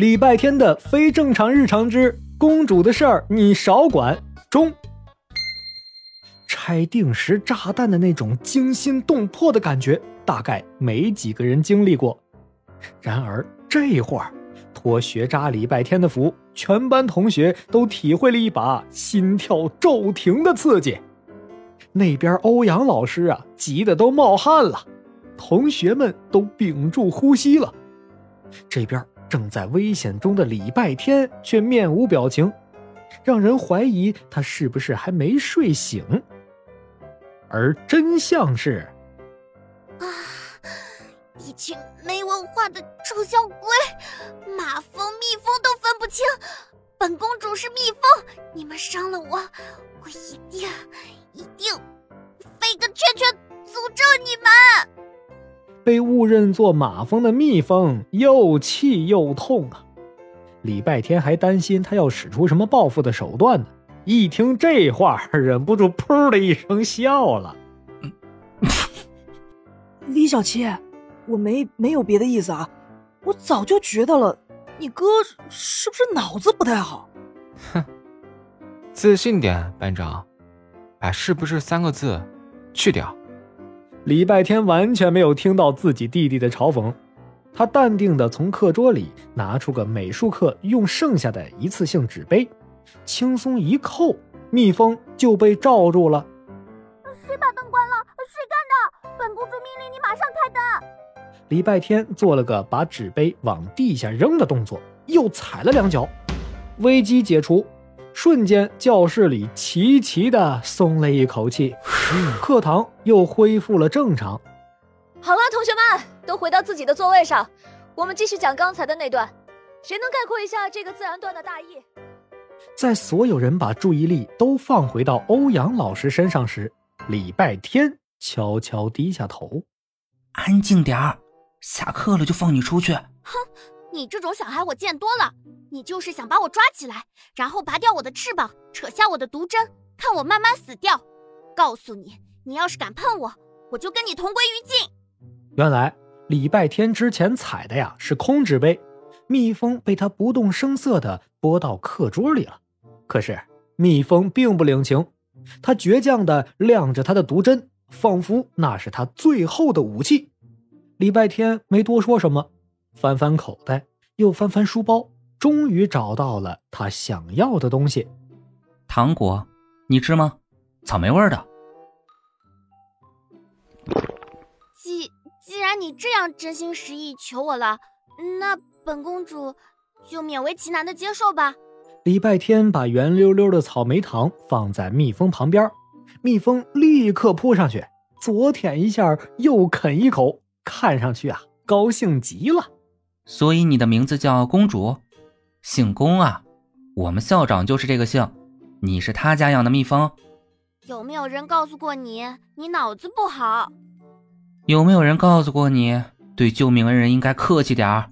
礼拜天的非正常日常之公主的事儿你少管中。拆定时炸弹的那种惊心动魄的感觉，大概没几个人经历过。然而这会儿，托学渣礼拜天的福，全班同学都体会了一把心跳骤停的刺激。那边欧阳老师啊，急得都冒汗了，同学们都屏住呼吸了。这边。正在危险中的礼拜天却面无表情，让人怀疑他是不是还没睡醒。而真相是，啊，一群没文化的臭小鬼，马蜂、蜜蜂都分不清，本公主是蜜蜂，你们伤了我，我一定一定飞个圈圈诅咒你们。被误认作马蜂的蜜蜂又气又痛啊！礼拜天还担心他要使出什么报复的手段呢。一听这话，忍不住噗的一声笑了。李小七，我没没有别的意思啊，我早就觉得了，你哥是不是脑子不太好？哼，自信点，班长，把“是不是”三个字去掉。礼拜天完全没有听到自己弟弟的嘲讽，他淡定地从课桌里拿出个美术课用剩下的一次性纸杯，轻松一扣，蜜蜂就被罩住了。谁把灯关了？谁干的？本公主命令你马上开灯！礼拜天做了个把纸杯往地下扔的动作，又踩了两脚，危机解除。瞬间，教室里齐齐的松了一口气，课堂又恢复了正常。好了，同学们都回到自己的座位上，我们继续讲刚才的那段。谁能概括一下这个自然段的大意？在所有人把注意力都放回到欧阳老师身上时，礼拜天悄悄低下头：“安静点儿，下课了就放你出去。”哼。你这种小孩我见多了，你就是想把我抓起来，然后拔掉我的翅膀，扯下我的毒针，看我慢慢死掉。告诉你，你要是敢碰我，我就跟你同归于尽。原来礼拜天之前踩的呀是空纸杯，蜜蜂被他不动声色地拨到课桌里了。可是蜜蜂并不领情，它倔强地亮着他的毒针，仿佛那是他最后的武器。礼拜天没多说什么。翻翻口袋，又翻翻书包，终于找到了他想要的东西——糖果，你吃吗？草莓味的。既既然你这样真心实意求我了，那本公主就勉为其难的接受吧。礼拜天把圆溜溜的草莓糖放在蜜蜂旁边，蜜蜂立刻扑上去，左舔一下，右啃一口，看上去啊，高兴极了。所以你的名字叫公主，姓宫啊？我们校长就是这个姓。你是他家养的蜜蜂？有没有人告诉过你，你脑子不好？有没有人告诉过你，对救命恩人应该客气点儿？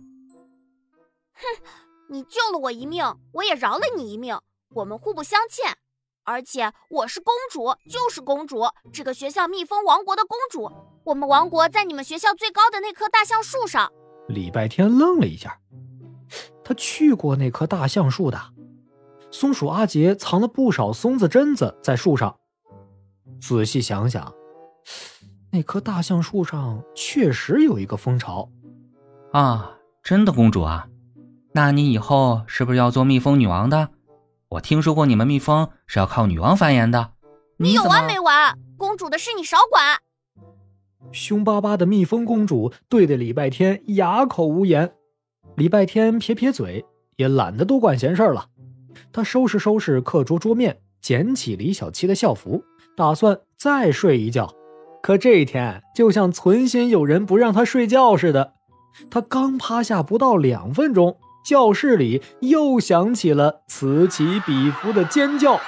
哼，你救了我一命，我也饶了你一命，我们互不相欠。而且我是公主，就是公主，这个学校蜜蜂王国的公主。我们王国在你们学校最高的那棵大橡树上。礼拜天愣了一下，他去过那棵大橡树的。松鼠阿杰藏了不少松子榛子在树上。仔细想想，那棵大橡树上确实有一个蜂巢。啊，真的，公主啊？那你以后是不是要做蜜蜂女王的？我听说过你们蜜蜂是要靠女王繁衍的。你有完没完？公主的事你少管。凶巴巴的蜜蜂公主对着礼拜天哑口无言，礼拜天撇撇嘴，也懒得多管闲事了。他收拾收拾课桌桌面，捡起李小七的校服，打算再睡一觉。可这一天就像存心有人不让他睡觉似的，他刚趴下不到两分钟，教室里又响起了此起彼伏的尖叫。